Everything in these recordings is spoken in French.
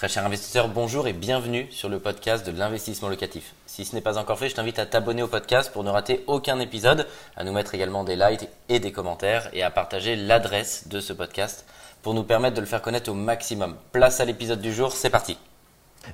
Très cher investisseur, bonjour et bienvenue sur le podcast de l'investissement locatif. Si ce n'est pas encore fait, je t'invite à t'abonner au podcast pour ne rater aucun épisode, à nous mettre également des likes et des commentaires et à partager l'adresse de ce podcast pour nous permettre de le faire connaître au maximum. Place à l'épisode du jour, c'est parti.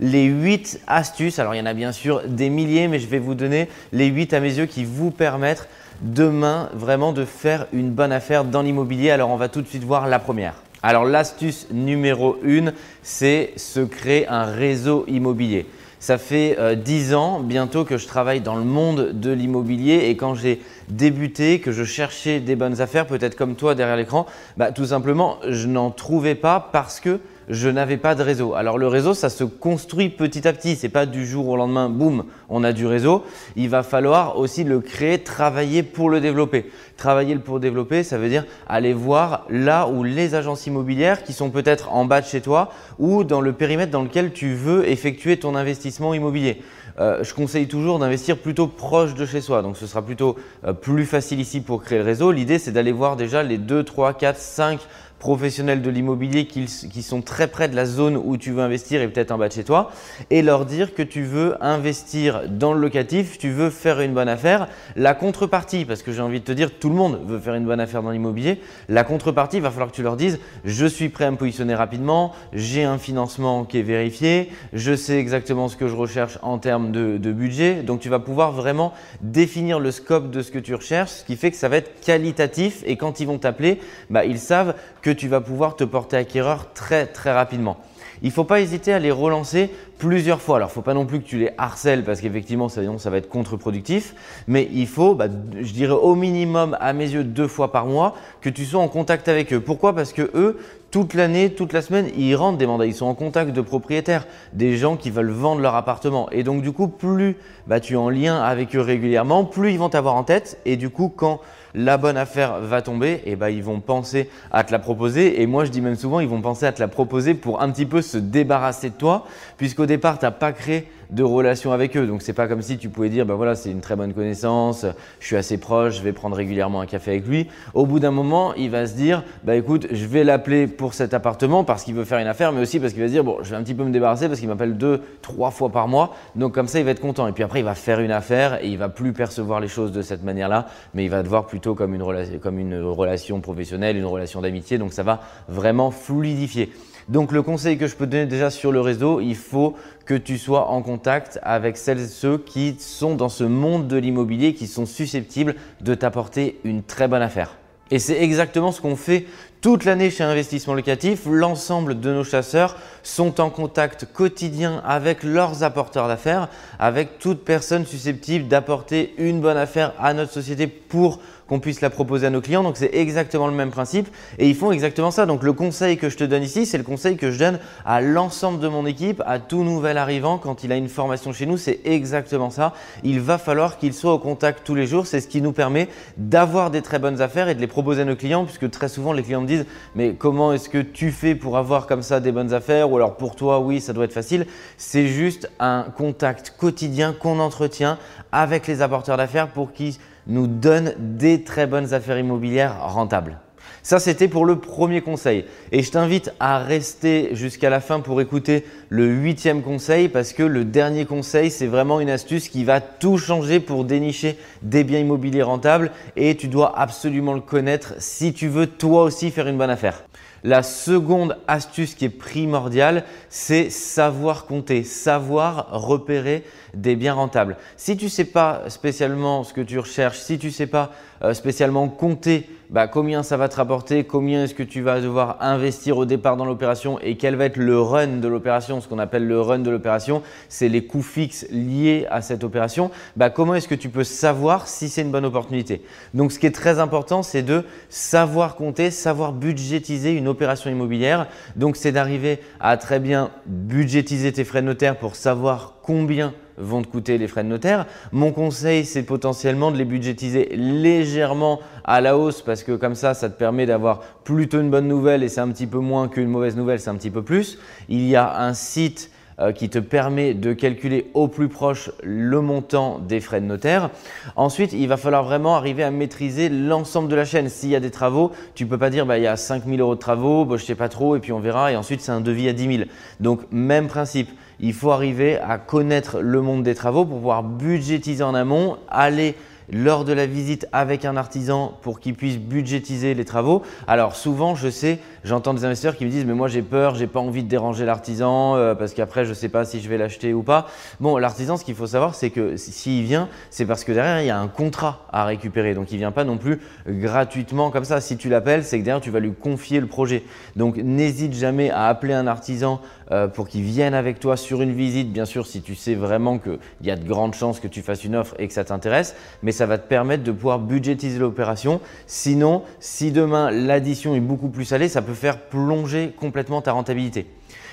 Les 8 astuces, alors il y en a bien sûr des milliers, mais je vais vous donner les 8 à mes yeux qui vous permettent demain vraiment de faire une bonne affaire dans l'immobilier. Alors on va tout de suite voir la première. Alors l'astuce numéro 1, c'est se créer un réseau immobilier. Ça fait euh, dix 10 ans bientôt que je travaille dans le monde de l'immobilier et quand j'ai débuté, que je cherchais des bonnes affaires, peut-être comme toi derrière l'écran, bah, tout simplement je n'en trouvais pas parce que je n'avais pas de réseau. Alors le réseau, ça se construit petit à petit. C'est pas du jour au lendemain, boum, on a du réseau. Il va falloir aussi le créer, travailler pour le développer. Travailler pour développer, ça veut dire aller voir là où les agences immobilières qui sont peut-être en bas de chez toi ou dans le périmètre dans lequel tu veux effectuer ton investissement immobilier. Euh, je conseille toujours d'investir plutôt proche de chez soi. Donc ce sera plutôt euh, plus facile ici pour créer le réseau. L'idée, c'est d'aller voir déjà les 2, 3, 4, 5 professionnels de l'immobilier qui, sont très près de la zone où tu veux investir et peut-être en bas de chez toi et leur dire que tu veux investir dans le locatif, tu veux faire une bonne affaire. La contrepartie, parce que j'ai envie de te dire, tout le monde veut faire une bonne affaire dans l'immobilier, la contrepartie, il va falloir que tu leur dises, je suis prêt à me positionner rapidement, j'ai un financement qui est vérifié, je sais exactement ce que je recherche en termes de, budget, donc tu vas pouvoir vraiment définir le scope de ce que tu recherches, ce qui fait que ça va être qualitatif et quand ils vont t'appeler, bah, ils savent que tu vas pouvoir te porter acquéreur très très rapidement. Il ne faut pas hésiter à les relancer plusieurs fois. Alors, il ne faut pas non plus que tu les harcèles parce qu'effectivement, ça, ça, va être contre-productif. Mais il faut, bah, je dirais au minimum, à mes yeux, deux fois par mois, que tu sois en contact avec eux. Pourquoi? Parce que eux, toute l'année, toute la semaine, ils rentrent des mandats. Ils sont en contact de propriétaires, des gens qui veulent vendre leur appartement. Et donc, du coup, plus bah, tu es en lien avec eux régulièrement, plus ils vont t'avoir en tête. Et du coup, quand la bonne affaire va tomber, et ben ils vont penser à te la proposer. Et moi, je dis même souvent, ils vont penser à te la proposer pour un petit peu se débarrasser de toi, puisqu'au départ, tu n'as pas créé de relation avec eux. Donc c'est pas comme si tu pouvais dire, ben voilà, c'est une très bonne connaissance, je suis assez proche, je vais prendre régulièrement un café avec lui. Au bout d'un moment, il va se dire, bah écoute, je vais l'appeler pour cet appartement parce qu'il veut faire une affaire, mais aussi parce qu'il va se dire, bon, je vais un petit peu me débarrasser parce qu'il m'appelle deux, trois fois par mois. Donc comme ça, il va être content. Et puis après, il va faire une affaire et il va plus percevoir les choses de cette manière-là, mais il va te voir plutôt comme une, comme une relation professionnelle, une relation d'amitié. Donc ça va vraiment fluidifier. Donc le conseil que je peux donner déjà sur le réseau, il faut que tu sois en contact avec celles et ceux qui sont dans ce monde de l'immobilier, qui sont susceptibles de t'apporter une très bonne affaire. Et c'est exactement ce qu'on fait toute l'année chez Investissement Locatif. L'ensemble de nos chasseurs sont en contact quotidien avec leurs apporteurs d'affaires, avec toute personne susceptible d'apporter une bonne affaire à notre société pour qu'on puisse la proposer à nos clients. Donc c'est exactement le même principe et ils font exactement ça. Donc le conseil que je te donne ici, c'est le conseil que je donne à l'ensemble de mon équipe, à tout nouvel arrivant quand il a une formation chez nous. C'est exactement ça. Il va falloir qu'il soit au contact tous les jours. C'est ce qui nous permet d'avoir des très bonnes affaires et de les proposer à nos clients puisque très souvent les clients me disent mais comment est-ce que tu fais pour avoir comme ça des bonnes affaires? Ou alors pour toi oui ça doit être facile. C'est juste un contact quotidien qu'on entretient avec les apporteurs d'affaires pour qu'ils nous donne des très bonnes affaires immobilières rentables. Ça, c'était pour le premier conseil. Et je t'invite à rester jusqu'à la fin pour écouter le huitième conseil parce que le dernier conseil, c'est vraiment une astuce qui va tout changer pour dénicher des biens immobiliers rentables et tu dois absolument le connaître si tu veux toi aussi faire une bonne affaire. La seconde astuce qui est primordiale, c'est savoir compter, savoir repérer des biens rentables. Si tu ne sais pas spécialement ce que tu recherches, si tu ne sais pas euh, spécialement compter bah, combien ça va te rapporter, combien est-ce que tu vas devoir investir au départ dans l'opération et quel va être le run de l'opération, ce qu'on appelle le run de l'opération, c'est les coûts fixes liés à cette opération, bah, comment est-ce que tu peux savoir si c'est une bonne opportunité? Donc ce qui est très important, c'est de savoir compter, savoir budgétiser une opération immobilière. Donc c'est d'arriver à très bien budgétiser tes frais de notaire pour savoir combien vont te coûter les frais de notaire. Mon conseil, c'est potentiellement de les budgétiser légèrement à la hausse parce que comme ça, ça te permet d'avoir plutôt une bonne nouvelle et c'est un petit peu moins qu'une mauvaise nouvelle, c'est un petit peu plus. Il y a un site euh, qui te permet de calculer au plus proche le montant des frais de notaire. Ensuite, il va falloir vraiment arriver à maîtriser l'ensemble de la chaîne. S'il y a des travaux, tu ne peux pas dire bah, il y a 5 000 euros de travaux, bah, je ne sais pas trop et puis on verra et ensuite c'est un devis à 10 000. Donc même principe. Il faut arriver à connaître le monde des travaux pour pouvoir budgétiser en amont, aller lors de la visite avec un artisan pour qu'il puisse budgétiser les travaux. Alors souvent, je sais, j'entends des investisseurs qui me disent mais moi j'ai peur, j'ai pas envie de déranger l'artisan euh, parce qu'après je sais pas si je vais l'acheter ou pas. Bon, l'artisan, ce qu'il faut savoir, c'est que s'il vient, c'est parce que derrière il y a un contrat à récupérer. Donc il vient pas non plus gratuitement comme ça. Si tu l'appelles, c'est que derrière tu vas lui confier le projet. Donc n'hésite jamais à appeler un artisan euh, pour qu'il vienne avec toi sur une visite. Bien sûr, si tu sais vraiment qu'il y a de grandes chances que tu fasses une offre et que ça t'intéresse, mais ça va te permettre de pouvoir budgétiser l'opération. Sinon, si demain l'addition est beaucoup plus salée, ça peut faire plonger complètement ta rentabilité.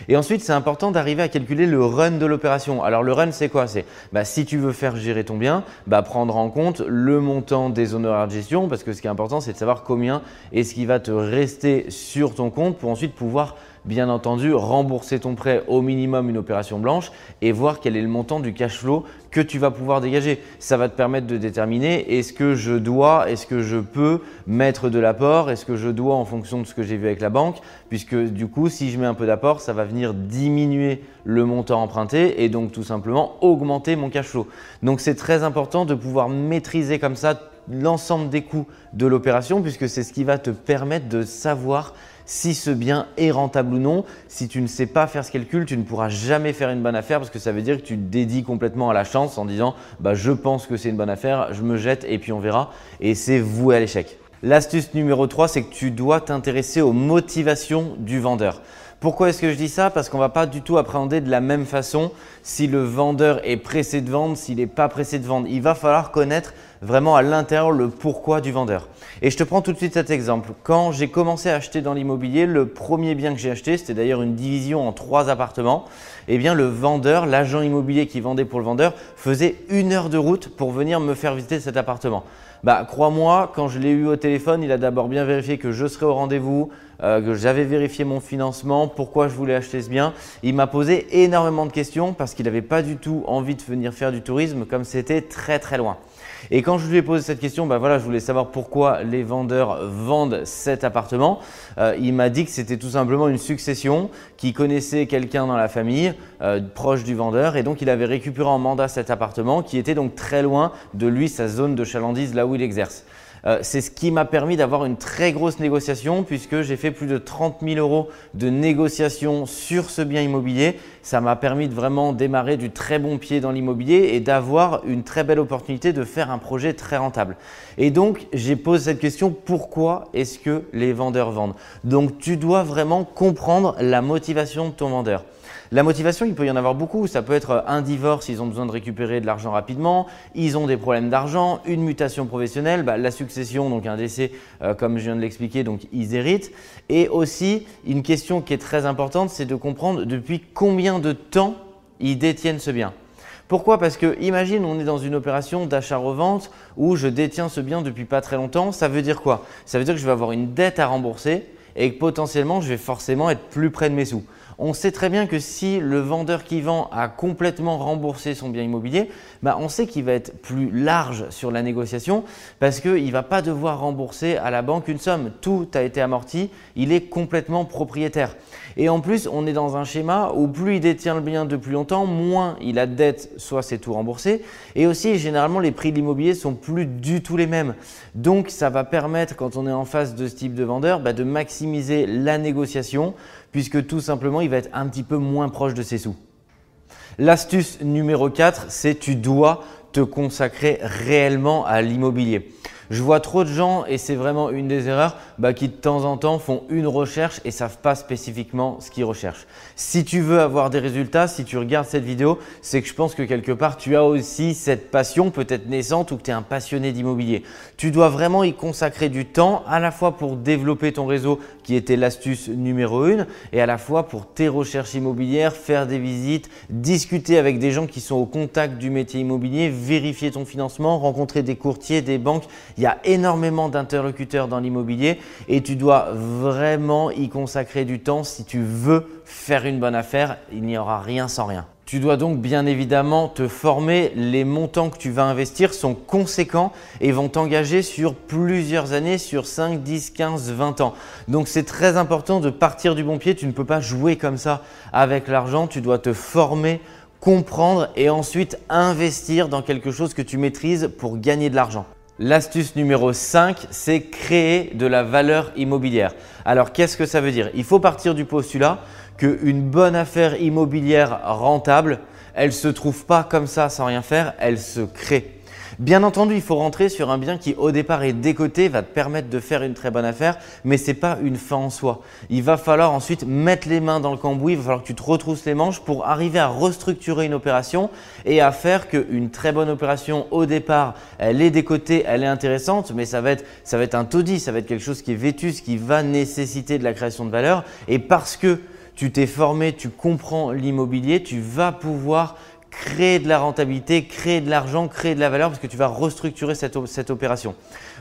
Et ensuite, c'est important d'arriver à calculer le run de l'opération. Alors le run, c'est quoi? C'est bah, si tu veux faire gérer ton bien, bah, prendre en compte le montant des honoraires de gestion, parce que ce qui est important, c'est de savoir combien est-ce qui va te rester sur ton compte pour ensuite pouvoir bien entendu, rembourser ton prêt au minimum une opération blanche et voir quel est le montant du cash flow que tu vas pouvoir dégager. Ça va te permettre de déterminer est-ce que je dois, est-ce que je peux mettre de l'apport, est-ce que je dois en fonction de ce que j'ai vu avec la banque, puisque du coup, si je mets un peu d'apport, ça va venir diminuer le montant emprunté et donc tout simplement augmenter mon cash flow. Donc c'est très important de pouvoir maîtriser comme ça l'ensemble des coûts de l'opération puisque c'est ce qui va te permettre de savoir si ce bien est rentable ou non. Si tu ne sais pas faire ce calcul, tu ne pourras jamais faire une bonne affaire parce que ça veut dire que tu te dédies complètement à la chance en disant bah, je pense que c'est une bonne affaire, je me jette et puis on verra. Et c'est voué à l'échec. L'astuce numéro 3, c'est que tu dois t'intéresser aux motivations du vendeur. Pourquoi est-ce que je dis ça? Parce qu'on ne va pas du tout appréhender de la même façon si le vendeur est pressé de vendre, s'il n'est pas pressé de vendre. Il va falloir connaître vraiment à l'intérieur le pourquoi du vendeur. Et je te prends tout de suite cet exemple. Quand j'ai commencé à acheter dans l'immobilier, le premier bien que j'ai acheté, c'était d'ailleurs une division en trois appartements, eh bien le vendeur, l'agent immobilier qui vendait pour le vendeur, faisait une heure de route pour venir me faire visiter cet appartement. Bah, crois-moi, quand je l'ai eu au téléphone, il a d'abord bien vérifié que je serais au rendez-vous, euh, que j'avais vérifié mon financement, pourquoi je voulais acheter ce bien. Il m'a posé énormément de questions parce qu'il n'avait pas du tout envie de venir faire du tourisme comme c'était très très loin. Et quand je lui ai posé cette question, bah voilà, je voulais savoir pourquoi les vendeurs vendent cet appartement. Euh, il m'a dit que c'était tout simplement une succession, qu'il connaissait quelqu'un dans la famille euh, proche du vendeur et donc il avait récupéré en mandat cet appartement qui était donc très loin de lui, sa zone de chalandise, là où il exerce. Euh, c'est ce qui m'a permis d'avoir une très grosse négociation puisque j'ai fait plus de 30 000 euros de négociation sur ce bien immobilier. Ça m'a permis de vraiment démarrer du très bon pied dans l'immobilier et d'avoir une très belle opportunité de faire un projet très rentable. Et donc, j'ai posé cette question, pourquoi est-ce que les vendeurs vendent? Donc, tu dois vraiment comprendre la motivation de ton vendeur. La motivation, il peut y en avoir beaucoup. Ça peut être un divorce, ils ont besoin de récupérer de l'argent rapidement, ils ont des problèmes d'argent, une mutation professionnelle, bah, la succession, donc un décès, euh, comme je viens de l'expliquer, donc ils héritent. Et aussi, une question qui est très importante, c'est de comprendre depuis combien de temps ils détiennent ce bien. Pourquoi? Parce que imagine on est dans une opération d'achat-revente où je détiens ce bien depuis pas très longtemps. Ça veut dire quoi? Ça veut dire que je vais avoir une dette à rembourser et que potentiellement je vais forcément être plus près de mes sous. On sait très bien que si le vendeur qui vend a complètement remboursé son bien immobilier, bah, on sait qu'il va être plus large sur la négociation parce qu'il ne va pas devoir rembourser à la banque une somme. Tout a été amorti, il est complètement propriétaire. Et en plus, on est dans un schéma où plus il détient le bien depuis longtemps, moins il a de dette, soit c'est tout remboursé. Et aussi, généralement, les prix de l'immobilier sont plus du tout les mêmes. Donc, ça va permettre, quand on est en face de ce type de vendeur, bah, de maximiser la négociation puisque tout simplement, il va être un petit peu moins proche de ses sous. L'astuce numéro 4, c'est tu dois te consacrer réellement à l'immobilier. Je vois trop de gens, et c'est vraiment une des erreurs, bah, qui de temps en temps font une recherche et savent pas spécifiquement ce qu'ils recherchent. Si tu veux avoir des résultats, si tu regardes cette vidéo, c'est que je pense que quelque part tu as aussi cette passion, peut-être naissante, ou que tu es un passionné d'immobilier. Tu dois vraiment y consacrer du temps, à la fois pour développer ton réseau, qui était l'astuce numéro une, et à la fois pour tes recherches immobilières, faire des visites, discuter avec des gens qui sont au contact du métier immobilier, vérifier ton financement, rencontrer des courtiers, des banques. Il y a énormément d'interlocuteurs dans l'immobilier et tu dois vraiment y consacrer du temps si tu veux faire une bonne affaire. Il n'y aura rien sans rien. Tu dois donc bien évidemment te former. Les montants que tu vas investir sont conséquents et vont t'engager sur plusieurs années, sur 5, 10, 15, 20 ans. Donc c'est très important de partir du bon pied. Tu ne peux pas jouer comme ça avec l'argent. Tu dois te former, comprendre et ensuite investir dans quelque chose que tu maîtrises pour gagner de l'argent. L'astuce numéro 5, c'est créer de la valeur immobilière. Alors qu'est-ce que ça veut dire? Il faut partir du postulat qu'une bonne affaire immobilière rentable, elle ne se trouve pas comme ça sans rien faire, elle se crée. Bien entendu, il faut rentrer sur un bien qui au départ est décoté, va te permettre de faire une très bonne affaire, mais ce n'est pas une fin en soi. Il va falloir ensuite mettre les mains dans le cambouis, il va falloir que tu te retrousses les manches pour arriver à restructurer une opération et à faire qu'une très bonne opération au départ, elle est décotée, elle est intéressante, mais ça va être, ça va un taudis, ça va être quelque chose qui est vétuste, qui va nécessiter de la création de valeur. Et parce que tu t'es formé, tu comprends l'immobilier, tu vas pouvoir créer de la rentabilité, créer de l'argent, créer de la valeur parce que tu vas restructurer cette, opération.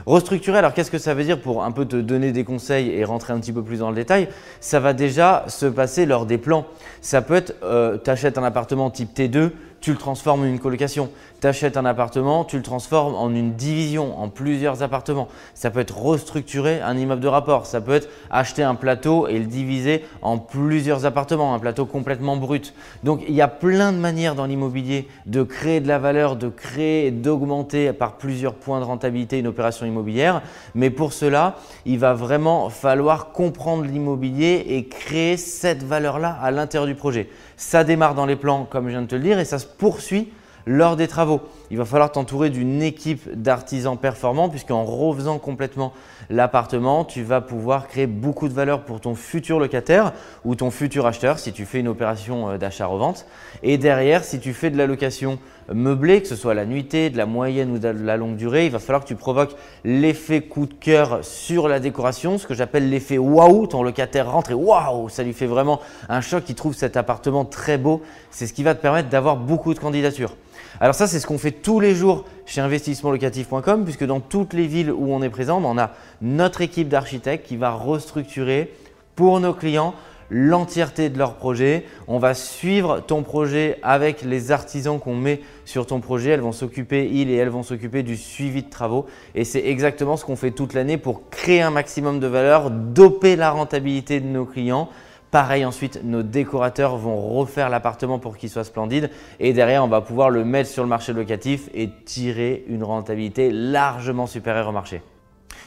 Restructurer, alors qu'est-ce que ça veut dire pour un peu te donner des conseils et rentrer un petit peu plus dans le détail? Ça va déjà se passer lors des plans. Ça peut être, euh, tu achètes un appartement type T2, tu le transformes en une colocation. Tu achètes un appartement, tu le transformes en une division, en plusieurs appartements. Ça peut être restructurer un immeuble de rapport. Ça peut être acheter un plateau et le diviser en plusieurs appartements, un plateau complètement brut. Donc il y a plein de manières dans l'immobilier de créer de la valeur, de créer d'augmenter par plusieurs points de rentabilité une opération immobilière. Mais pour cela, il va vraiment falloir comprendre l'immobilier et créer cette valeur-là à l'intérieur du projet. Ça démarre dans les plans, comme je viens de te le dire, et ça se poursuit lors des travaux. Il va falloir t'entourer d'une équipe d'artisans performants puisqu'en refaisant complètement l'appartement, tu vas pouvoir créer beaucoup de valeur pour ton futur locataire ou ton futur acheteur si tu fais une opération euh, d'achat-revente. Et derrière, si tu fais de la location meublée, que ce soit la nuitée, de la moyenne ou de la longue durée, il va falloir que tu provoques l'effet coup de cœur sur la décoration, ce que j'appelle l'effet waouh. Ton locataire rentre et waouh, ça lui fait vraiment un choc, il trouve cet appartement très beau. C'est ce qui va te permettre d'avoir beaucoup de candidatures. Alors ça, c'est ce qu'on fait tous les jours chez investissementlocatif.com, puisque dans toutes les villes où on est présent, on a notre équipe d'architectes qui va restructurer pour nos clients l'entièreté de leur projet. On va suivre ton projet avec les artisans qu'on met sur ton projet. Elles vont s'occuper, ils et elles vont s'occuper du suivi de travaux. Et c'est exactement ce qu'on fait toute l'année pour créer un maximum de valeur, doper la rentabilité de nos clients Pareil ensuite, nos décorateurs vont refaire l'appartement pour qu'il soit splendide et derrière, on va pouvoir le mettre sur le marché locatif et tirer une rentabilité largement supérieure au marché.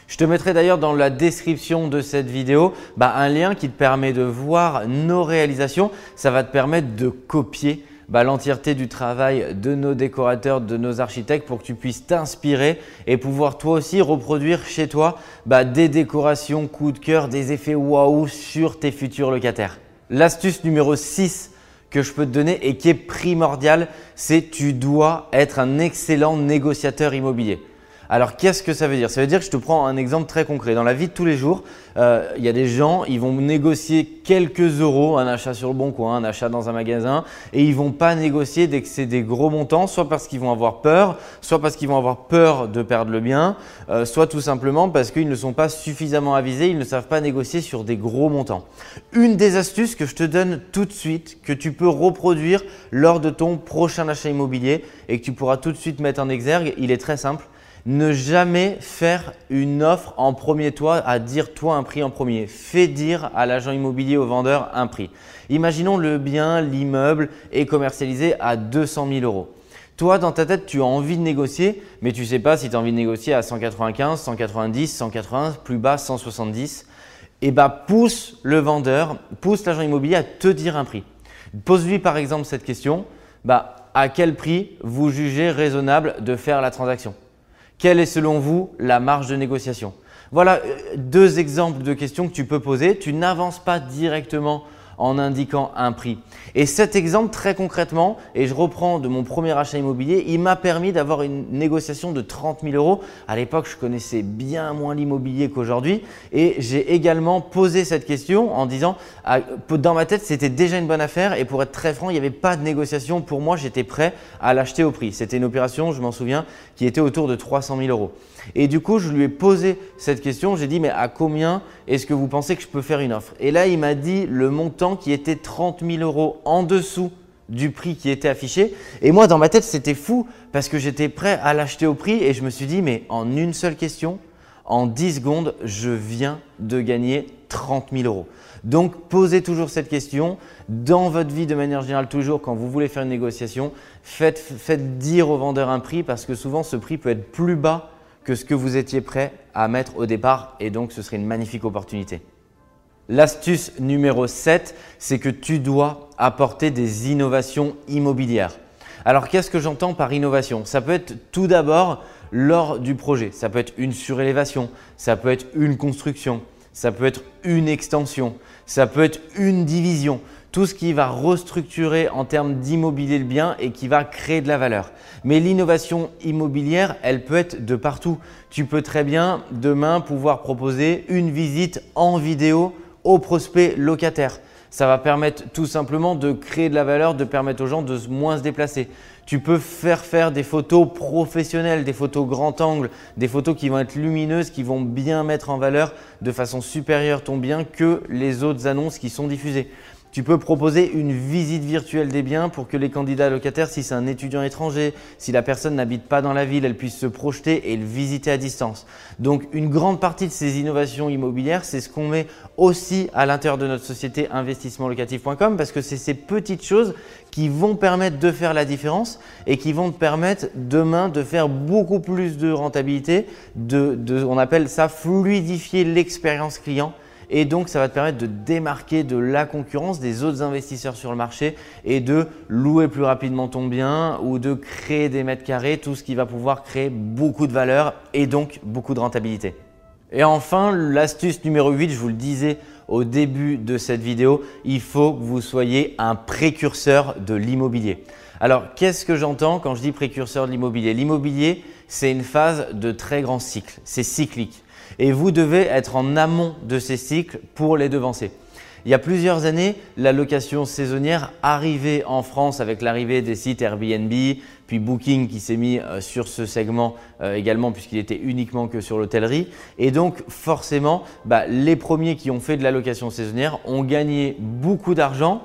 Je te mettrai d'ailleurs dans la description de cette vidéo bah, un lien qui te permet de voir nos réalisations. Ça va te permettre de copier bah, l'entièreté du travail de nos décorateurs, de nos architectes pour que tu puisses t'inspirer et pouvoir toi aussi reproduire chez toi bah, des décorations coup de cœur, des effets waouh sur tes futurs locataires. L'astuce numéro 6 que je peux te donner et qui est primordiale, c'est tu dois être un excellent négociateur immobilier. Alors qu'est-ce que ça veut dire? Ça veut dire que je te prends un exemple très concret. Dans la vie de tous les jours, euh, il y a des gens, ils vont négocier quelques euros, un achat sur le bon coin, un achat dans un magasin, et ils vont pas négocier dès que c'est des gros montants, soit parce qu'ils vont avoir peur, soit parce qu'ils vont avoir peur de perdre le bien, euh, soit tout simplement parce qu'ils ne sont pas suffisamment avisés, ils ne savent pas négocier sur des gros montants. Une des astuces que je te donne tout de suite, que tu peux reproduire lors de ton prochain achat immobilier et que tu pourras tout de suite mettre en exergue, il est très simple ne jamais faire une offre en premier toi, à dire toi un prix en premier. Fais dire à l'agent immobilier, au vendeur, un prix. Imaginons le bien, l'immeuble est commercialisé à 200 000 euros. Toi, dans ta tête, tu as envie de négocier, mais tu ne sais pas si tu as envie de négocier à 195, 190, 180, plus bas, 170. Et bah, pousse le vendeur, pousse l'agent immobilier à te dire un prix. Pose-lui par exemple cette question, bah, à quel prix vous jugez raisonnable de faire la transaction? Quelle est selon vous la marge de négociation? Voilà euh, deux exemples de questions que tu peux poser. Tu n'avances pas directement en indiquant un prix. Et cet exemple, très concrètement, et je reprends de mon premier achat immobilier, il m'a permis d'avoir une négociation de 30 000 euros. À l'époque, je connaissais bien moins l'immobilier qu'aujourd'hui et j'ai également posé cette question en disant, dans ma tête, c'était déjà une bonne affaire et pour être très franc, il n'y avait pas de négociation. Pour moi, j'étais prêt à l'acheter au prix. C'était une opération, je m'en souviens, qui était autour de 300 000 euros. Et du coup, je lui ai posé cette question. J'ai dit, mais à combien est-ce que vous pensez que je peux faire une offre? Et là, il m'a dit le montant qui était 30 000 euros en dessous du prix qui était affiché. Et moi, dans ma tête, c'était fou parce que j'étais prêt à l'acheter au prix et je me suis dit, mais en une seule question, en 10 secondes, je viens de gagner 30 000 euros. Donc, posez toujours cette question dans votre vie de manière générale, toujours quand vous voulez faire une négociation, faites, faites dire au vendeur un prix parce que souvent ce prix peut être plus bas que ce que vous étiez prêt à mettre au départ et donc ce serait une magnifique opportunité. L'astuce numéro 7, c'est que tu dois apporter des innovations immobilières. Alors qu'est-ce que j'entends par innovation? Ça peut être tout d'abord lors du projet. Ça peut être une surélévation, ça peut être une construction, ça peut être une extension, ça peut être une division tout ce qui va restructurer en termes d'immobilier le bien et qui va créer de la valeur. Mais l'innovation immobilière, elle peut être de partout. Tu peux très bien demain pouvoir proposer une visite en vidéo aux prospects locataires. Ça va permettre tout simplement de créer de la valeur, de permettre aux gens de moins se déplacer. Tu peux faire faire des photos professionnelles, des photos grand angle, des photos qui vont être lumineuses, qui vont bien mettre en valeur de façon supérieure ton bien que les autres annonces qui sont diffusées. Tu peux proposer une visite virtuelle des biens pour que les candidats locataires, si c'est un étudiant étranger, si la personne n'habite pas dans la ville, elle puisse se projeter et le visiter à distance. Donc une grande partie de ces innovations immobilières, c'est ce qu'on met aussi à l'intérieur de notre société investissementlocatif.com parce que c'est ces petites choses qui vont permettre de faire la différence et qui vont te permettre demain de faire beaucoup plus de rentabilité, de, de on appelle ça fluidifier l'expérience client et donc, ça va te permettre de démarquer de la concurrence des autres investisseurs sur le marché et de louer plus rapidement ton bien ou de créer des mètres carrés, tout ce qui va pouvoir créer beaucoup de valeur et donc beaucoup de rentabilité. Et enfin, l'astuce numéro 8, je vous le disais au début de cette vidéo, il faut que vous soyez un précurseur de l'immobilier. Alors, qu'est-ce que j'entends quand je dis précurseur de l'immobilier? L'immobilier, c'est une phase de très grand cycle, c'est cyclique et vous devez être en amont de ces cycles pour les devancer. Il y a plusieurs années, la location saisonnière arrivait en France avec l'arrivée des sites Airbnb, puis Booking qui s'est mis euh, sur ce segment euh, également puisqu'il était uniquement que sur l'hôtellerie. Et donc forcément, bah, les premiers qui ont fait de la location saisonnière ont gagné beaucoup d'argent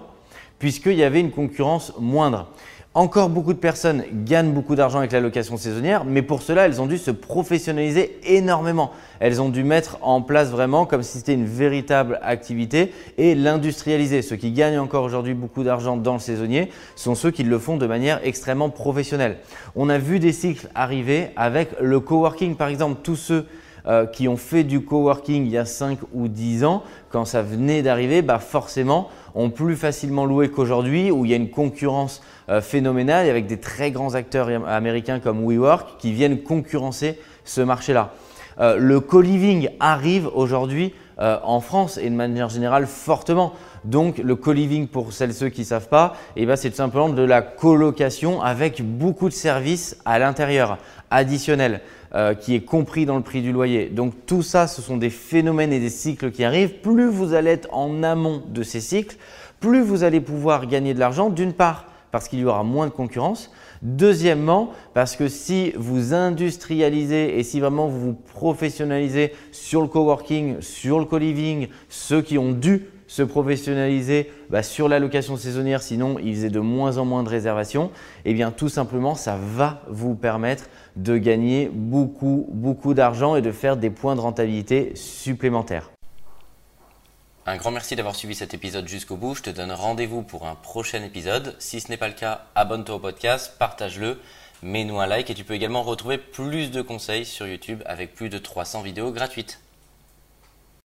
puisqu'il y avait une concurrence moindre. Encore beaucoup de personnes gagnent beaucoup d'argent avec la location saisonnière, mais pour cela, elles ont dû se professionnaliser énormément. Elles ont dû mettre en place vraiment comme si c'était une véritable activité et l'industrialiser. Ceux qui gagnent encore aujourd'hui beaucoup d'argent dans le saisonnier sont ceux qui le font de manière extrêmement professionnelle. On a vu des cycles arriver avec le coworking par exemple, tous ceux euh, qui ont fait du coworking il y a 5 ou 10 ans, quand ça venait d'arriver, bah forcément, ont plus facilement loué qu'aujourd'hui où il y a une concurrence euh, phénoménale avec des très grands acteurs américains comme WeWork qui viennent concurrencer ce marché-là. Euh, le co-living arrive aujourd'hui en France et de manière générale fortement. Donc le co-living pour celles et ceux qui ne savent pas, eh ben, c'est tout simplement de la colocation avec beaucoup de services à l'intérieur additionnels. Euh, qui est compris dans le prix du loyer. Donc tout ça, ce sont des phénomènes et des cycles qui arrivent. Plus vous allez être en amont de ces cycles, plus vous allez pouvoir gagner de l'argent, d'une part parce qu'il y aura moins de concurrence, Deuxièmement, parce que si vous industrialisez et si vraiment vous vous professionnalisez sur le coworking, sur le co-living, ceux qui ont dû se professionnaliser bah, sur la location saisonnière, sinon ils faisaient de moins en moins de réservations, eh bien tout simplement ça va vous permettre de gagner beaucoup, beaucoup d'argent et de faire des points de rentabilité supplémentaires. Un grand merci d'avoir suivi cet épisode jusqu'au bout. Je te donne rendez-vous pour un prochain épisode. Si ce n'est pas le cas, abonne-toi au podcast, partage-le, mets-nous un like et tu peux également retrouver plus de conseils sur YouTube avec plus de 300 vidéos gratuites.